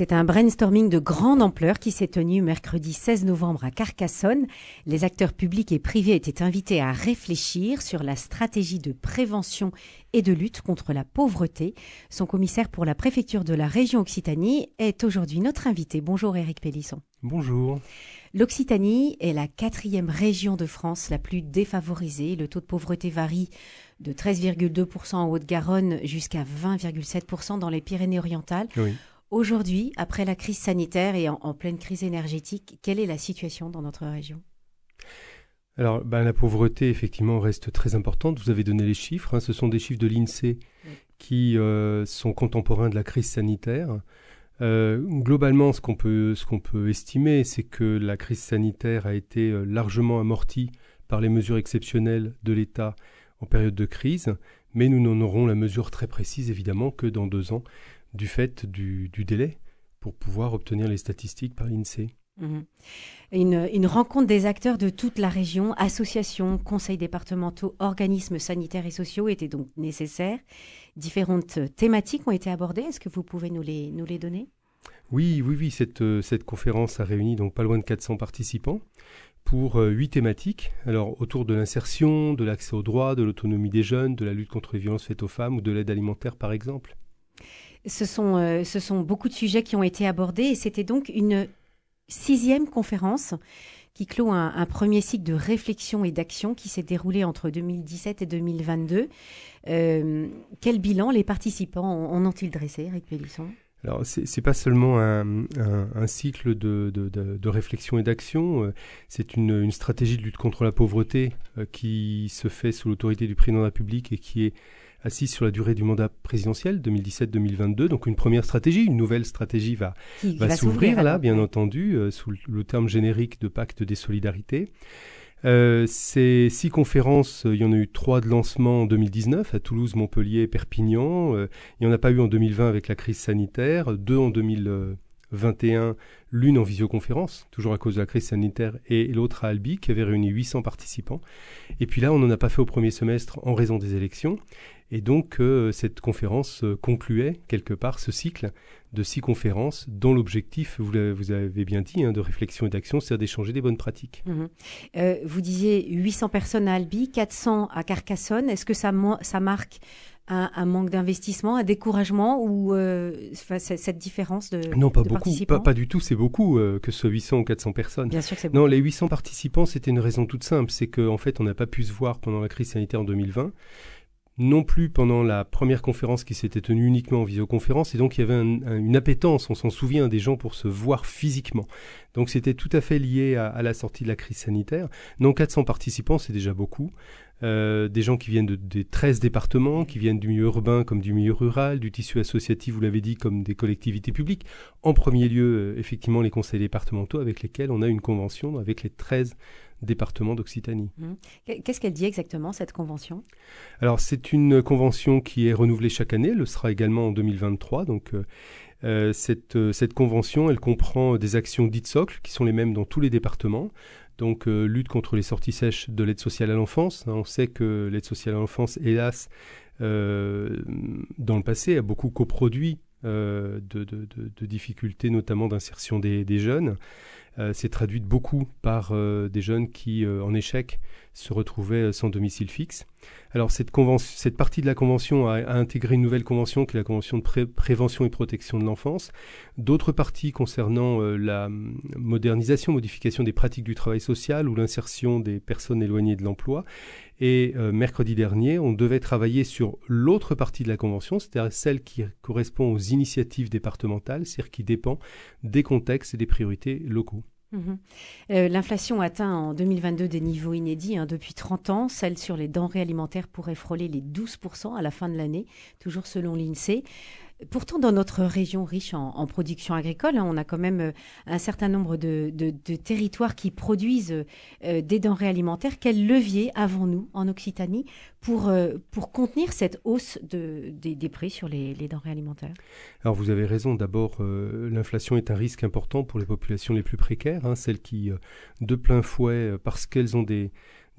C'est un brainstorming de grande ampleur qui s'est tenu mercredi 16 novembre à Carcassonne. Les acteurs publics et privés étaient invités à réfléchir sur la stratégie de prévention et de lutte contre la pauvreté. Son commissaire pour la préfecture de la région Occitanie est aujourd'hui notre invité. Bonjour Éric Pélisson. Bonjour. L'Occitanie est la quatrième région de France la plus défavorisée. Le taux de pauvreté varie de 13,2% en Haute-Garonne jusqu'à 20,7% dans les Pyrénées-Orientales. Oui. Aujourd'hui, après la crise sanitaire et en, en, pleine crise énergétique, quelle est la situation dans notre région? Alors, ben, la pauvreté, effectivement, reste très importante. Vous avez donné les chiffres. Hein. Ce sont des chiffres de l'INSEE oui. qui euh, sont contemporains de la crise sanitaire. Euh, globalement, ce qu'on peut, ce qu'on peut estimer, c'est que la crise sanitaire a été euh, largement amortie par les mesures exceptionnelles de l'État en période de crise, mais nous n'en aurons la mesure très précise, évidemment, que dans deux ans du fait du, du, délai pour pouvoir obtenir les statistiques par l'INSEE. Mmh. Une, une, rencontre des acteurs de toute la région, associations, conseils départementaux, organismes sanitaires et sociaux était donc nécessaire. Différentes thématiques ont été abordées. Est-ce que vous pouvez nous les, nous les donner? Oui, oui, oui. Cette, cette conférence a réuni donc pas loin de 400 participants pour huit thématiques. Alors autour de l'insertion, de l'accès aux droits, de l'autonomie des jeunes, de la lutte contre les violences faites aux femmes ou de l'aide alimentaire par exemple. Ce sont, euh, ce sont beaucoup de sujets qui ont été abordés et c'était donc une sixième conférence qui clôt un, premier cycle de réflexion et d'action qui s'est déroulé entre 2017 et 2022. Euh, quel bilan les participants en ont-ils dressé, Eric Pélisson? Alors, c'est pas seulement un, cycle de, réflexion et d'action, euh, c'est une, stratégie de lutte contre la pauvreté qui se fait sous l'autorité du président de la République et qui est assise sur la durée du mandat présidentiel 2017-2022. Donc une première stratégie, une nouvelle stratégie va, va, va s'ouvrir là, bien entendu, euh, sous le terme générique de pacte des solidarités. Euh, ces six conférences, il y en a eu trois de lancement en 2019 à Toulouse, Montpellier et Perpignan. Euh, il n'y en a pas eu en 2020 avec la crise sanitaire, deux en 2021, l'une en visioconférence, toujours à cause de la crise sanitaire, et l'autre à Albi, qui avait réuni 800 participants. Et puis là, on n'en a pas fait au premier semestre en raison des élections. Et donc, euh, cette conférence euh, concluait quelque part ce cycle de six conférences dont l'objectif, vous, vous, avez bien dit, hein, de réflexion et d'action, c'est d'échanger des bonnes pratiques. Mmh. Euh, vous disiez 800 personnes à Albi, 400 à Carcassonne. Est-ce que ça, ça marque un, un, manque d'investissement, un découragement ou euh, cette différence de Non, pas de beaucoup, pas, pas, du tout, c'est beaucoup euh, que ce soit 800 ou 400 personnes. Bien sûr que c'est beaucoup. Non, les 800 participants, c'était une raison toute simple, c'est qu'en en fait, on n'a pas pu se voir pendant la crise sanitaire en 2020 non plus pendant la première conférence qui s'était tenue uniquement en visioconférence, et donc il y avait un, un, une appétence, on s'en souvient, des gens pour se voir physiquement. Donc c'était tout à fait lié à, à, la sortie de la crise sanitaire. Non, 400 participants, c'est déjà beaucoup. Euh, des gens qui viennent de, des 13 départements, qui viennent du milieu urbain comme du milieu rural, du tissu associatif, vous l'avez dit, comme des collectivités publiques. En premier lieu, euh, effectivement, les conseils départementaux avec lesquels on a une convention avec les 13 départements d'Occitanie. Mmh. Qu'est-ce qu'elle dit exactement, cette convention? Alors, c'est une convention qui est renouvelée chaque année, elle le sera également en 2023. Donc, euh, euh, cette, euh, cette convention, elle comprend des actions dites socles, qui sont les mêmes dans tous les départements. Donc, euh, lutte contre les sorties sèches de l'aide sociale à l'enfance. On sait que l'aide sociale à l'enfance, hélas, dans le passé, a beaucoup coproduit de, de, de, de, difficultés, notamment d'insertion des, des jeunes s'est traduite beaucoup par euh, des jeunes qui, euh, en échec, se retrouvaient sans domicile fixe. Alors cette, partie de la convention a, intégré une nouvelle convention qui est la convention de pré prévention et protection de l'enfance. D'autres parties concernant euh, la modernisation, modification des pratiques du travail social ou l'insertion des personnes éloignées de l'emploi. Et euh, mercredi dernier, on devait travailler sur l'autre partie de la convention, c'est-à-dire celle qui correspond aux initiatives départementales, c'est-à-dire qui dépend des contextes et des priorités locaux. Mmh. Euh, L'inflation atteint en 2022 des niveaux inédits hein, depuis 30 ans. Celle sur les denrées alimentaires pourrait frôler les 12% à la fin de l'année, toujours selon l'INSEE. Pourtant, dans notre région riche en, production agricole, hein, on a quand même euh, un certain nombre de, territoires qui produisent euh, des denrées alimentaires. Quel levier avons-nous en Occitanie pour, euh, pour contenir cette hausse de, des, prix sur les, denrées alimentaires? Alors, vous avez raison. D'abord, l'inflation est un risque important pour les populations les plus précaires, hein, celles qui, de plein fouet, parce qu'elles ont des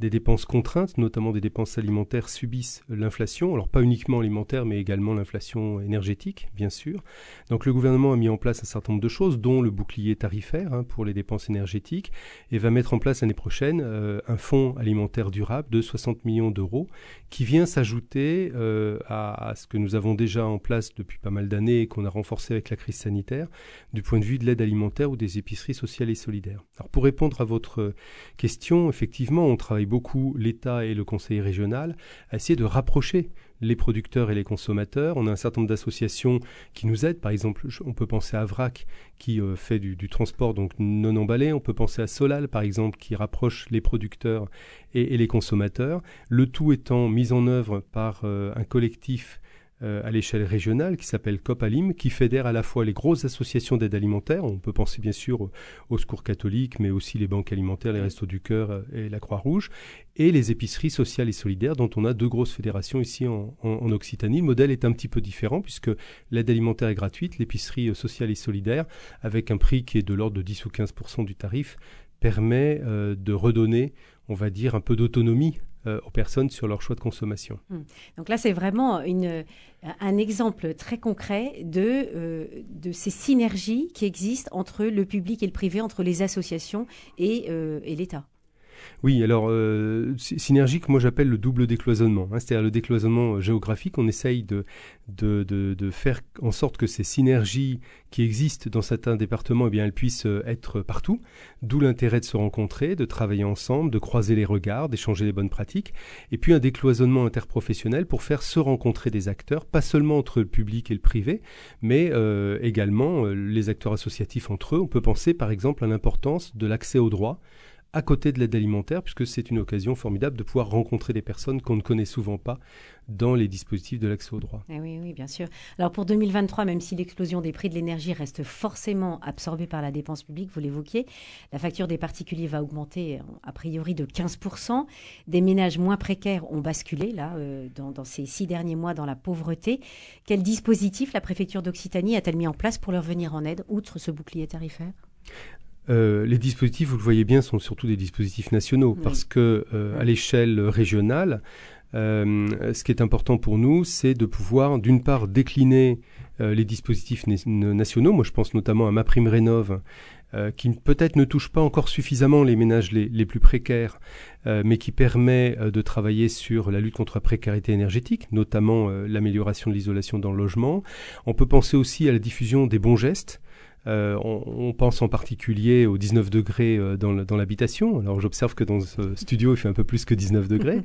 des dépenses contraintes, notamment des dépenses alimentaires, subissent l'inflation. Alors pas uniquement alimentaire, mais également l'inflation énergétique, bien sûr. Donc le gouvernement a mis en place un certain nombre de choses, dont le bouclier tarifaire hein, pour les dépenses énergétiques, et va mettre en place l'année prochaine euh, un fonds alimentaire durable de 60 millions d'euros, qui vient s'ajouter euh, à, ce que nous avons déjà en place depuis pas mal d'années et qu'on a renforcé avec la crise sanitaire, du point de vue de l'aide alimentaire ou des épiceries sociales et solidaires. Alors pour répondre à votre question, effectivement, on travaille beaucoup, l'État et le Conseil régional, à essayer de rapprocher les producteurs et les consommateurs. On a un certain nombre d'associations qui nous aident. Par exemple, on peut penser à VRAC qui euh, fait du, transport non emballé. On peut penser à Solal, par exemple, qui rapproche les producteurs et, et les consommateurs. Le tout étant mis en œuvre par euh, un collectif euh, à l'échelle régionale qui s'appelle COPALIM, qui fédère à la fois les grosses associations d'aide alimentaire, on peut penser bien sûr au, Secours catholique, mais aussi les banques alimentaires, les Restos du Cœur euh, et la Croix-Rouge, et les épiceries sociales et solidaires, dont on a deux grosses fédérations ici en, Occitanie. Le modèle est un petit peu différent, puisque l'aide alimentaire est gratuite, l'épicerie euh, sociale et solidaire, avec un prix qui est de l'ordre de 10 ou 15% du tarif, permet de redonner, on va dire, un peu d'autonomie aux personnes sur leur choix de consommation. Hum. Donc là, c'est vraiment une, un exemple très concret de, euh, de ces synergies qui existent entre le public et le privé, entre les associations euh, et l'État. Oui, alors euh, synergique, moi j'appelle le double décloisonnement. Hein, C'est-à-dire le décloisonnement euh, géographique. On essaye de, faire en sorte que ces synergies qui existent dans certains départements, eh bien, elles puissent euh, être partout. D'où l'intérêt de se rencontrer, de travailler ensemble, de croiser les regards, d'échanger les bonnes pratiques. Et puis un décloisonnement interprofessionnel pour faire se rencontrer des acteurs, pas seulement entre le public et le privé, mais euh, également les acteurs associatifs entre eux. On peut penser par exemple à l'importance de l'accès aux droits à côté de l'aide alimentaire, puisque c'est une occasion formidable de pouvoir rencontrer des personnes qu'on ne connaît souvent pas dans les dispositifs de l'accès au droit. Eh oui, oui, bien sûr. Alors pour 2023, même si l'explosion des prix de l'énergie reste forcément absorbée par la dépense publique, vous l'évoquiez, la facture des particuliers va augmenter euh, a priori de 15%. Des ménages moins précaires ont basculé, là, euh, dans, dans, ces six derniers mois, dans la pauvreté. Quel dispositif la préfecture d'Occitanie a-t-elle mis en place pour leur venir en aide, outre ce bouclier tarifaire? Euh, les dispositifs, vous le voyez bien, sont surtout des dispositifs nationaux oui. parce que euh, à l'échelle régionale, euh, ce qui est important pour nous, c'est de pouvoir, d'une part, décliner euh, les dispositifs nationaux. Moi, je pense notamment à ma prime rénov, euh, qui peut-être ne touche pas encore suffisamment les ménages les, les plus précaires, mais qui permet de travailler sur la lutte contre la précarité énergétique, notamment l'amélioration de l'isolation dans le logement. On peut penser aussi à la diffusion des bons gestes. Euh, on, on, pense en particulier aux 19 degrés euh, dans l'habitation. Alors j'observe que dans ce studio, il fait un peu plus que 19 degrés.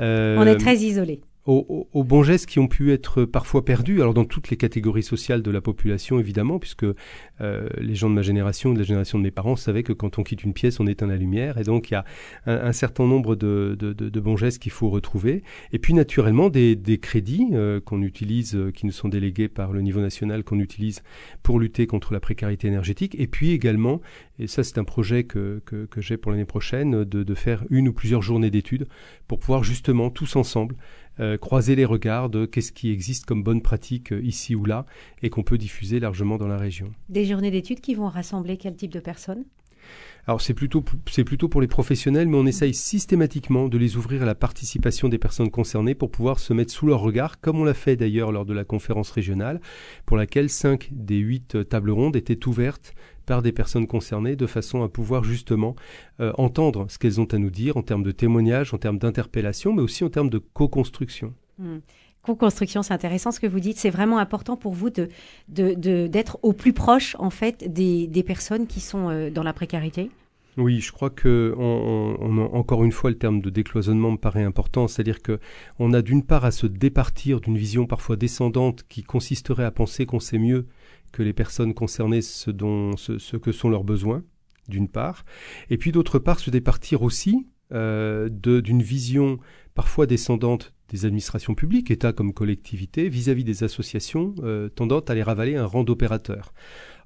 Euh, on est très isolé aux, bons gestes qui ont pu être parfois perdus, alors dans toutes les catégories sociales de la population évidemment, puisque euh, les gens de ma génération, de la génération de mes parents, savaient que quand on quitte une pièce, on éteint la lumière, et donc il y a un, certain nombre de, de bons gestes qu'il faut retrouver, et puis naturellement des, des crédits euh, qu'on utilise, euh, qui nous sont délégués par le niveau national, qu'on utilise pour lutter contre la précarité énergétique, et puis également, et ça c'est un projet que, que, que j'ai pour l'année prochaine, de, de faire une ou plusieurs journées d'études pour pouvoir justement tous ensemble euh, croiser les regards de qu'est-ce qui existe comme bonne pratique euh, ici ou là et qu'on peut diffuser largement dans la région. Des journées d'études qui vont rassembler quel type de personnes? Alors c'est plutôt c'est plutôt pour les professionnels, mais on essaye systématiquement de les ouvrir à la participation des personnes concernées pour pouvoir se mettre sous leur regard, comme on l'a fait d'ailleurs lors de la conférence régionale, pour laquelle cinq des huit euh, tables rondes étaient ouvertes par des personnes concernées de façon à pouvoir justement euh, entendre ce qu'elles ont à nous dire en termes de témoignages, en termes d'interpellation, mais aussi en termes de co-construction. Mmh. Co-construction, c'est intéressant ce que vous dites. C'est vraiment important pour vous de, de, de, d'être au plus proche en fait des, des personnes qui sont euh, dans la précarité? Oui, je crois que on, on, encore une fois le terme de décloisonnement me paraît important, c'est-à-dire que on a d'une part à se départir d'une vision parfois descendante qui consisterait à penser qu'on sait mieux que les personnes concernées ce, que sont leurs besoins, d'une part, et puis d'autre part se départir aussi euh, d'une vision parfois descendante des administrations publiques, État comme collectivité, vis-à-vis -vis des associations euh, tendant à les ravaler un rang d'opérateurs.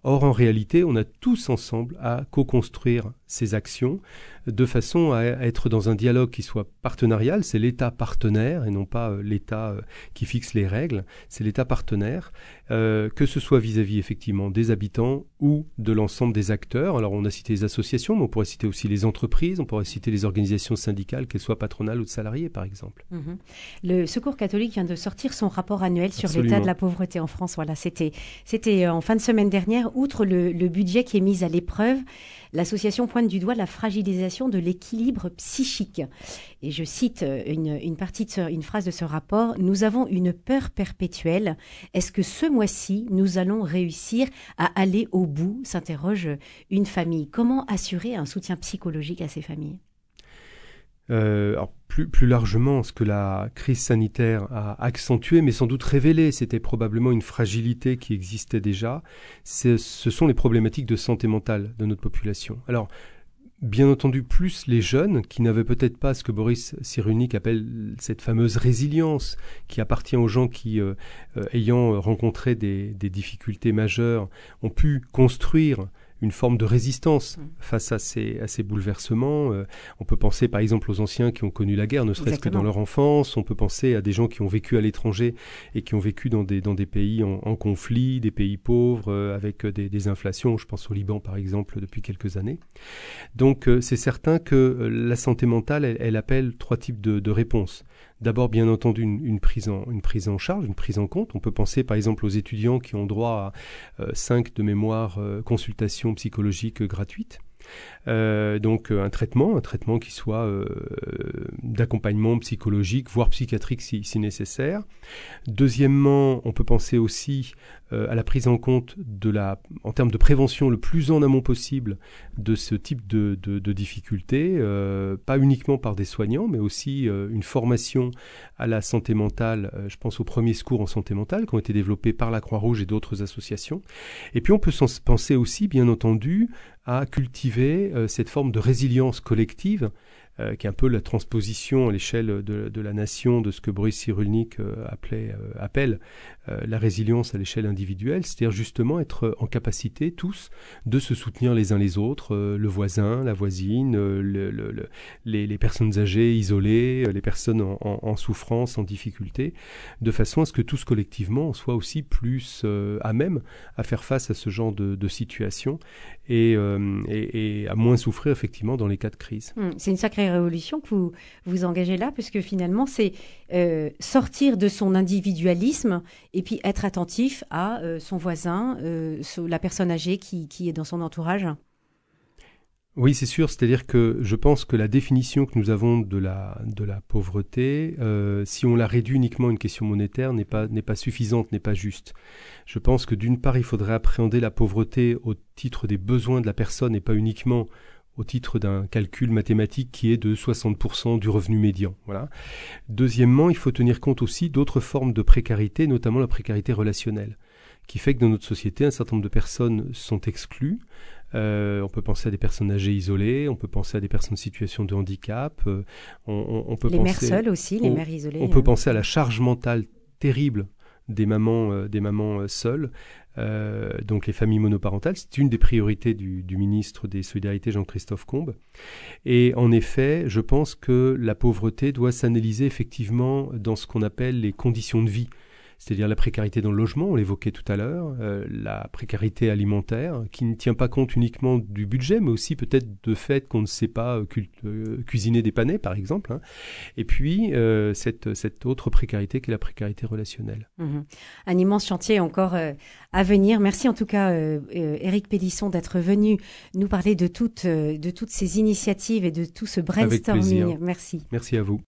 Or, en réalité, on a tous ensemble à co-construire ces actions de façon à être dans un dialogue qui soit partenarial. C'est l'État partenaire et non pas euh, l'État qui fixe les règles. C'est l'État partenaire euh, que ce soit vis-à-vis effectivement des habitants ou de l'ensemble des acteurs. Alors on a cité les associations, mais on pourrait citer aussi les entreprises, on pourrait citer les organisations syndicales, qu'elles soient patronales ou de salariés par exemple. Mhm. Le Secours catholique vient de sortir son rapport annuel sur l'état de la pauvreté en France. Voilà, c'était euh, en fin de semaine dernière. Outre le, le budget qui est mis à l'épreuve, l'association pointe du doigt la fragilisation de l'équilibre psychique. Et je cite euh, une, phrase de ce rapport. Nous avons une peur perpétuelle. Est-ce que ce mois-ci, nous allons réussir à aller au bout? s'interroge une famille. Comment assurer un soutien psychologique à ces familles? Euh, plus, plus, largement, ce que la crise sanitaire a accentué, mais sans doute révélé, c'était probablement une fragilité qui existait déjà. Ce sont les problématiques de santé mentale de notre population. Alors, bien entendu plus les jeunes qui n'avaient peut-être pas ce que Boris Cyrulnik appelle cette fameuse résilience qui appartient aux gens qui, euh, euh, ayant rencontré des, difficultés majeures, ont pu construire une forme de résistance mm. face à ces, à ces bouleversements. Euh, on peut penser par exemple aux anciens qui ont connu la guerre, ne serait-ce que dans leur enfance. On peut penser à des gens qui ont vécu à l'étranger et qui ont vécu dans des, dans des pays en, conflit, des pays pauvres, euh, avec des, des, inflations. Je pense au Liban par exemple depuis quelques années. Donc euh, c'est certain que la santé mentale, elle, elle appelle trois types de, de réponses. D'abord, bien entendu, une, prise en, charge, une prise en compte. On peut penser par exemple aux étudiants qui ont droit à euh, cinq de mémoire euh, consultations psychologiques gratuites. Euh, donc un traitement, un traitement qui soit d'accompagnement psychologique, voire psychiatrique si, nécessaire. Deuxièmement, on peut penser aussi euh, à la prise en compte de la, en termes de prévention le plus en amont possible de ce type de difficultés, euh, pas uniquement par des soignants, mais aussi euh, une formation à la santé mentale, je pense aux premiers secours en santé mentale qui ont été développés par la Croix-Rouge et d'autres associations. Et puis on peut penser aussi, bien entendu, à cultiver cette forme de résilience collective euh, qui est un peu la transposition à l'échelle de, de, la nation de ce que Boris Cyrulnik euh, appelait, euh, appelle la résilience à l'échelle individuelle, c'est-à-dire justement être en capacité tous de se soutenir les uns les autres, le voisin, la voisine, le, le, les, personnes âgées, isolées, les personnes en, souffrance, en difficulté, de façon à ce que tous collectivement on soit aussi plus à même à faire face à ce genre de, situation et, et, et, à moins souffrir effectivement dans les cas de crise. Mmh, c'est une sacrée révolution que vous vous engagez là, puisque finalement, c'est euh, sortir de son individualisme et puis être attentif à euh, son voisin, euh, la personne âgée qui, qui est dans son entourage. Oui, c'est sûr. C'est-à-dire que je pense que la définition que nous avons de la, de la pauvreté, si on la réduit uniquement à une question monétaire, n'est pas, n'est pas suffisante, n'est pas juste. Je pense que d'une part, il faudrait appréhender la pauvreté au titre des besoins de la personne et pas uniquement au titre d'un calcul mathématique qui est de 60% du revenu médian. Voilà. Deuxièmement, il faut tenir compte aussi d'autres formes de précarité, notamment la précarité relationnelle, qui fait que dans notre société, un certain nombre de personnes sont exclues. Euh, on peut penser à des personnes âgées isolées, on peut penser à des personnes en situation de handicap. Euh, on, on, peut les penser, mères seules aussi, les mères isolées. On peut euh. penser à la charge mentale terrible des mamans, euh, des mamans euh, seules, euh, donc les familles monoparentales. C'est une des priorités du, du ministre des Solidarités, Jean-Christophe Combe. Et en effet, je pense que la pauvreté doit s'analyser effectivement dans ce qu'on appelle les conditions de vie c'est-à-dire la précarité dans le logement, on l'évoquait tout à l'heure, euh, la précarité alimentaire, qui ne tient pas compte uniquement du budget, mais aussi peut-être de fait qu'on ne sait pas euh, euh, cuisiner des panais, par exemple. Hein. Et puis, cette, cette autre précarité qui est la précarité relationnelle. Mmh Un immense chantier encore à venir. Merci en tout cas, Éric Pélisson, d'être venu nous parler de toutes, de toutes ces initiatives et de tout ce brainstorming. Merci. Merci à vous.